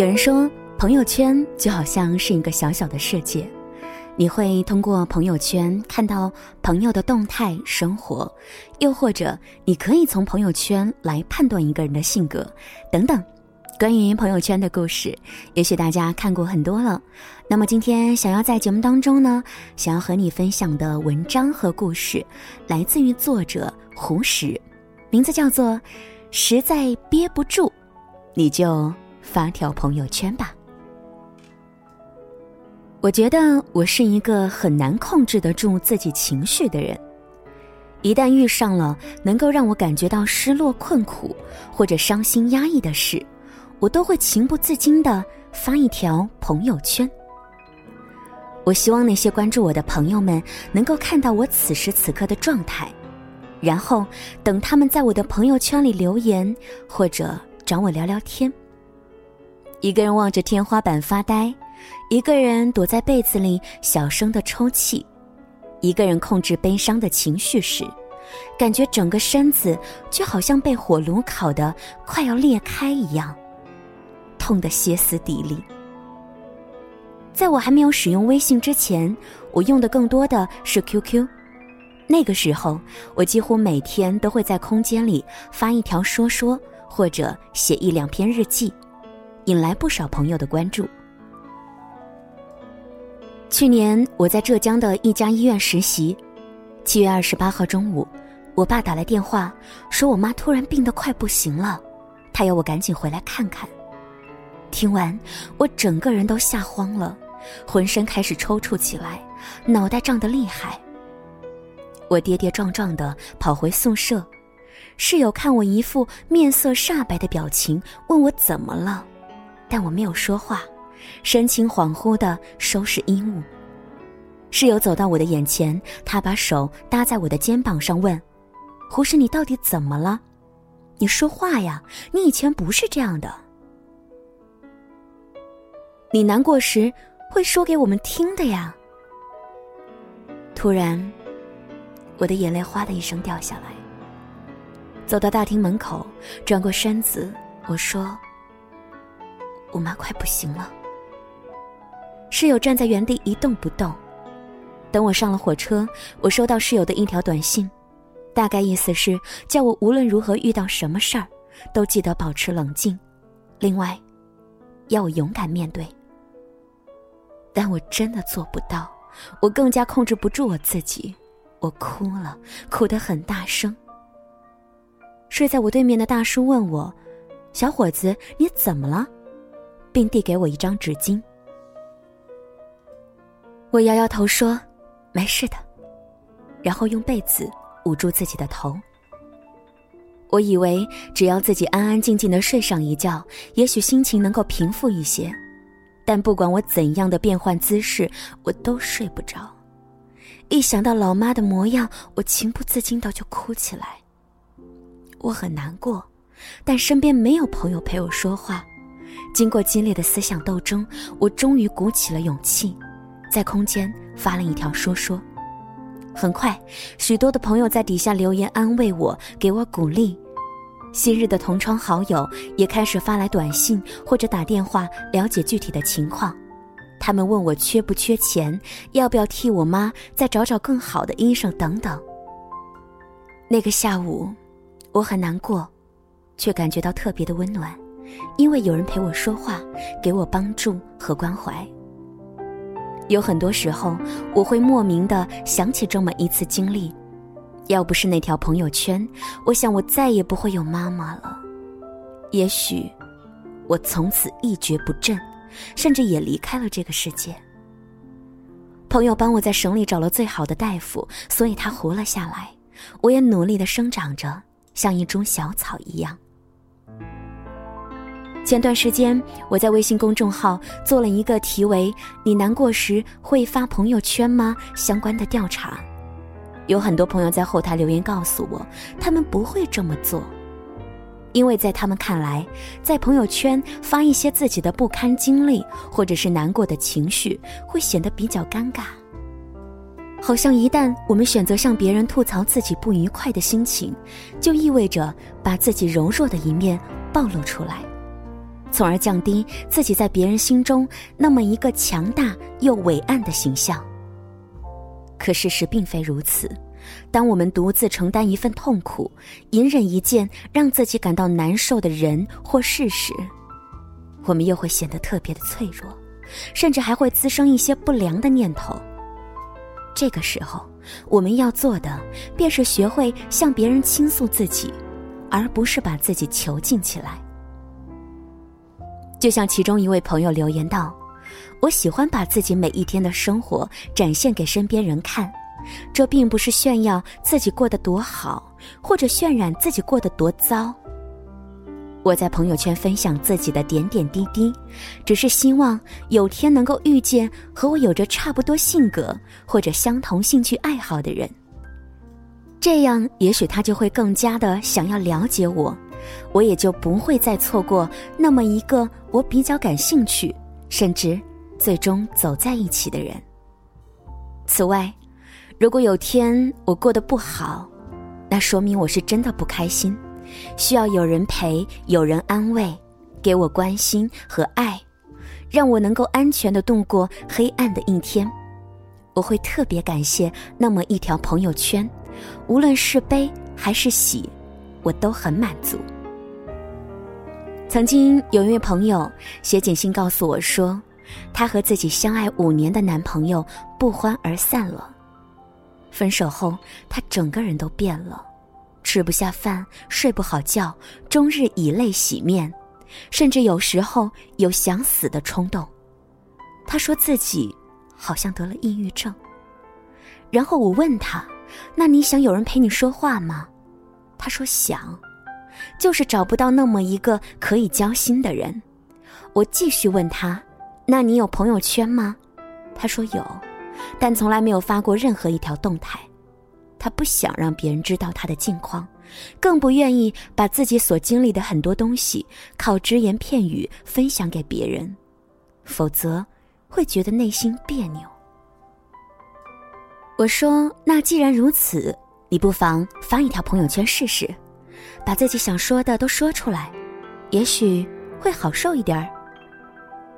有人说，朋友圈就好像是一个小小的世界，你会通过朋友圈看到朋友的动态生活，又或者你可以从朋友圈来判断一个人的性格，等等。关于朋友圈的故事，也许大家看过很多了。那么今天想要在节目当中呢，想要和你分享的文章和故事，来自于作者胡石，名字叫做《实在憋不住，你就发条朋友圈吧》。我觉得我是一个很难控制得住自己情绪的人，一旦遇上了能够让我感觉到失落、困苦或者伤心、压抑的事。我都会情不自禁的发一条朋友圈。我希望那些关注我的朋友们能够看到我此时此刻的状态，然后等他们在我的朋友圈里留言或者找我聊聊天。一个人望着天花板发呆，一个人躲在被子里小声的抽泣，一个人控制悲伤的情绪时，感觉整个身子就好像被火炉烤的快要裂开一样。痛得歇斯底里。在我还没有使用微信之前，我用的更多的是 QQ。那个时候，我几乎每天都会在空间里发一条说说，或者写一两篇日记，引来不少朋友的关注。去年我在浙江的一家医院实习，七月二十八号中午，我爸打来电话，说我妈突然病得快不行了，他要我赶紧回来看看。听完，我整个人都吓慌了，浑身开始抽搐起来，脑袋胀得厉害。我跌跌撞撞的跑回宿舍，室友看我一副面色煞白的表情，问我怎么了，但我没有说话，神情恍惚的收拾衣物。室友走到我的眼前，他把手搭在我的肩膀上，问：“胡适，你到底怎么了？你说话呀，你以前不是这样的。”你难过时会说给我们听的呀。突然，我的眼泪哗的一声掉下来。走到大厅门口，转过身子，我说：“我妈快不行了。”室友站在原地一动不动。等我上了火车，我收到室友的一条短信，大概意思是叫我无论如何遇到什么事儿，都记得保持冷静，另外，要我勇敢面对。但我真的做不到，我更加控制不住我自己，我哭了，哭得很大声。睡在我对面的大叔问我：“小伙子，你怎么了？”并递给我一张纸巾。我摇摇头说：“没事的。”然后用被子捂住自己的头。我以为只要自己安安静静的睡上一觉，也许心情能够平复一些。但不管我怎样的变换姿势，我都睡不着。一想到老妈的模样，我情不自禁的就哭起来。我很难过，但身边没有朋友陪我说话。经过激烈的思想斗争，我终于鼓起了勇气，在空间发了一条说说。很快，许多的朋友在底下留言安慰我，给我鼓励。昔日的同窗好友也开始发来短信或者打电话了解具体的情况，他们问我缺不缺钱，要不要替我妈再找找更好的医生等等。那个下午，我很难过，却感觉到特别的温暖，因为有人陪我说话，给我帮助和关怀。有很多时候，我会莫名的想起这么一次经历。要不是那条朋友圈，我想我再也不会有妈妈了。也许，我从此一蹶不振，甚至也离开了这个世界。朋友帮我在省里找了最好的大夫，所以他活了下来。我也努力的生长着，像一株小草一样。前段时间，我在微信公众号做了一个题为“你难过时会发朋友圈吗”相关的调查。有很多朋友在后台留言告诉我，他们不会这么做，因为在他们看来，在朋友圈发一些自己的不堪经历或者是难过的情绪，会显得比较尴尬。好像一旦我们选择向别人吐槽自己不愉快的心情，就意味着把自己柔弱的一面暴露出来。从而降低自己在别人心中那么一个强大又伟岸的形象。可事实并非如此。当我们独自承担一份痛苦，隐忍一件让自己感到难受的人或事时，我们又会显得特别的脆弱，甚至还会滋生一些不良的念头。这个时候，我们要做的便是学会向别人倾诉自己，而不是把自己囚禁起来。就像其中一位朋友留言道：“我喜欢把自己每一天的生活展现给身边人看。”这并不是炫耀自己过得多好，或者渲染自己过得多糟。我在朋友圈分享自己的点点滴滴，只是希望有天能够遇见和我有着差不多性格或者相同兴趣爱好的人。这样，也许他就会更加的想要了解我，我也就不会再错过那么一个我比较感兴趣，甚至最终走在一起的人。此外，如果有天我过得不好，那说明我是真的不开心，需要有人陪，有人安慰，给我关心和爱，让我能够安全的度过黑暗的一天。我会特别感谢那么一条朋友圈，无论是悲还是喜，我都很满足。曾经有一位朋友写简信告诉我说，她和自己相爱五年的男朋友不欢而散了。分手后，他整个人都变了，吃不下饭，睡不好觉，终日以泪洗面，甚至有时候有想死的冲动。他说自己好像得了抑郁症。然后我问他：“那你想有人陪你说话吗？”他说想，就是找不到那么一个可以交心的人。我继续问他：“那你有朋友圈吗？”他说有。但从来没有发过任何一条动态，他不想让别人知道他的近况，更不愿意把自己所经历的很多东西靠只言片语分享给别人，否则会觉得内心别扭。我说：“那既然如此，你不妨发一条朋友圈试试，把自己想说的都说出来，也许会好受一点儿。”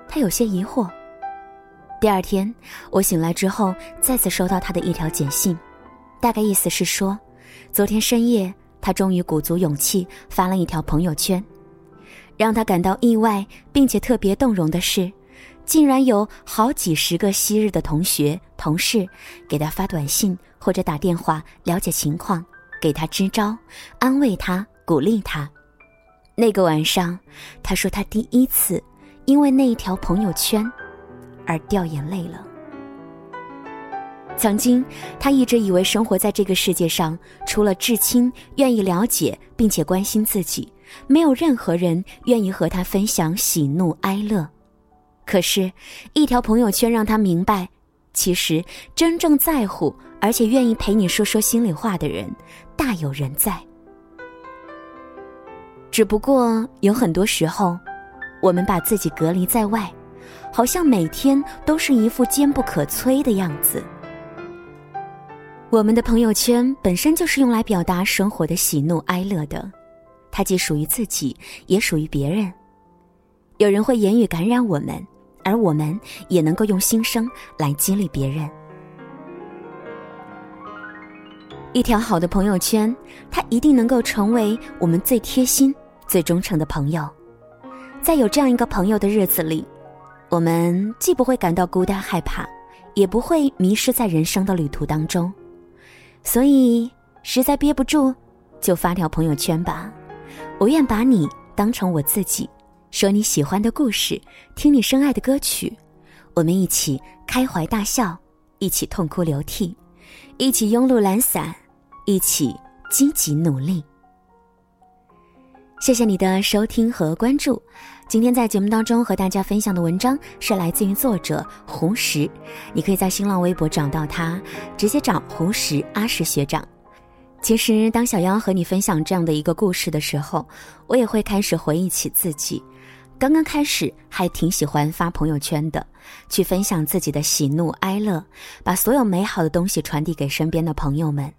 他有些疑惑。第二天，我醒来之后，再次收到他的一条简信，大概意思是说，昨天深夜他终于鼓足勇气发了一条朋友圈。让他感到意外并且特别动容的是，竟然有好几十个昔日的同学、同事给他发短信或者打电话了解情况，给他支招，安慰他，鼓励他。那个晚上，他说他第一次因为那一条朋友圈。而掉眼泪了。曾经，他一直以为生活在这个世界上，除了至亲愿意了解并且关心自己，没有任何人愿意和他分享喜怒哀乐。可是，一条朋友圈让他明白，其实真正在乎而且愿意陪你说说心里话的人，大有人在。只不过有很多时候，我们把自己隔离在外。好像每天都是一副坚不可摧的样子。我们的朋友圈本身就是用来表达生活的喜怒哀乐的，它既属于自己，也属于别人。有人会言语感染我们，而我们也能够用心声来激励别人。一条好的朋友圈，它一定能够成为我们最贴心、最忠诚的朋友。在有这样一个朋友的日子里。我们既不会感到孤单害怕，也不会迷失在人生的旅途当中，所以实在憋不住，就发条朋友圈吧。我愿把你当成我自己，说你喜欢的故事，听你深爱的歌曲，我们一起开怀大笑，一起痛哭流涕，一起慵懒懒散，一起积极努力。谢谢你的收听和关注。今天在节目当中和大家分享的文章是来自于作者胡石，你可以在新浪微博找到他，直接找胡石阿石学长。其实，当小妖和你分享这样的一个故事的时候，我也会开始回忆起自己，刚刚开始还挺喜欢发朋友圈的，去分享自己的喜怒哀乐，把所有美好的东西传递给身边的朋友们。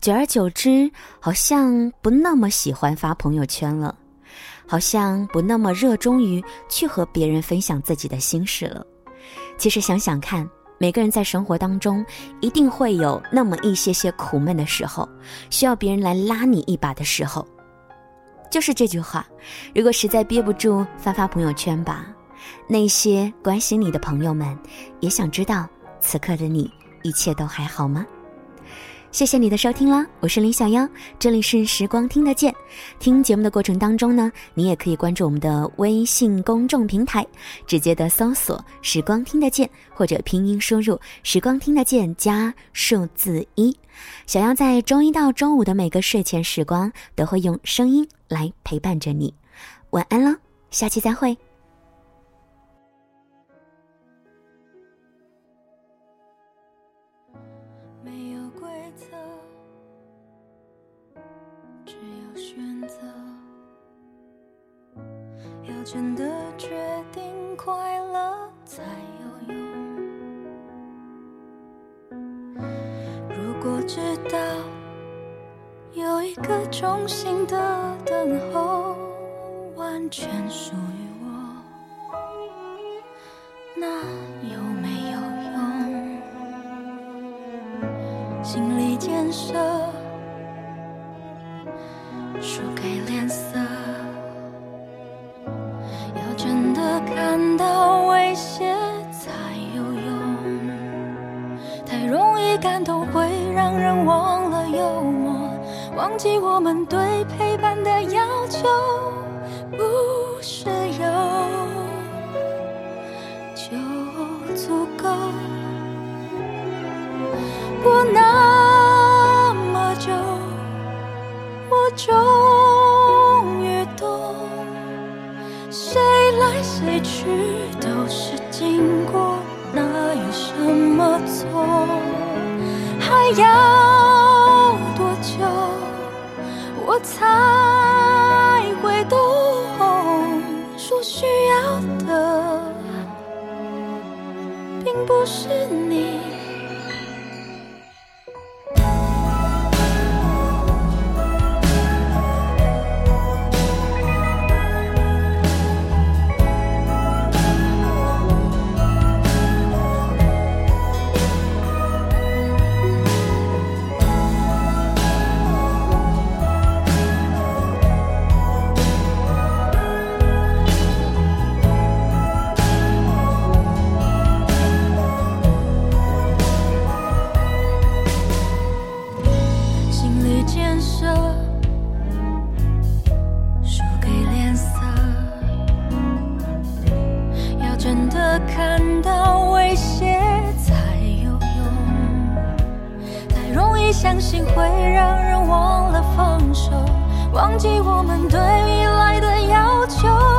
久而久之，好像不那么喜欢发朋友圈了。好像不那么热衷于去和别人分享自己的心事了。其实想想看，每个人在生活当中一定会有那么一些些苦闷的时候，需要别人来拉你一把的时候。就是这句话，如果实在憋不住，发发朋友圈吧。那些关心你的朋友们，也想知道此刻的你一切都还好吗？谢谢你的收听啦，我是林小妖，这里是时光听得见。听节目的过程当中呢，你也可以关注我们的微信公众平台，直接的搜索“时光听得见”或者拼音输入“时光听得见”加数字一。小妖在周一到周五的每个睡前时光，都会用声音来陪伴着你。晚安了，下期再会。真的决定快乐才有用。如果知道有一个衷心的等候，完全属于感动会让人忘了幽默，忘记我们对陪伴的要求，不是有就足够。过那么久，我终于懂，谁来谁去都是经过，哪有什么错？还要多久，我才会懂？说需要的，并不是你。忘记我们对未来的要求。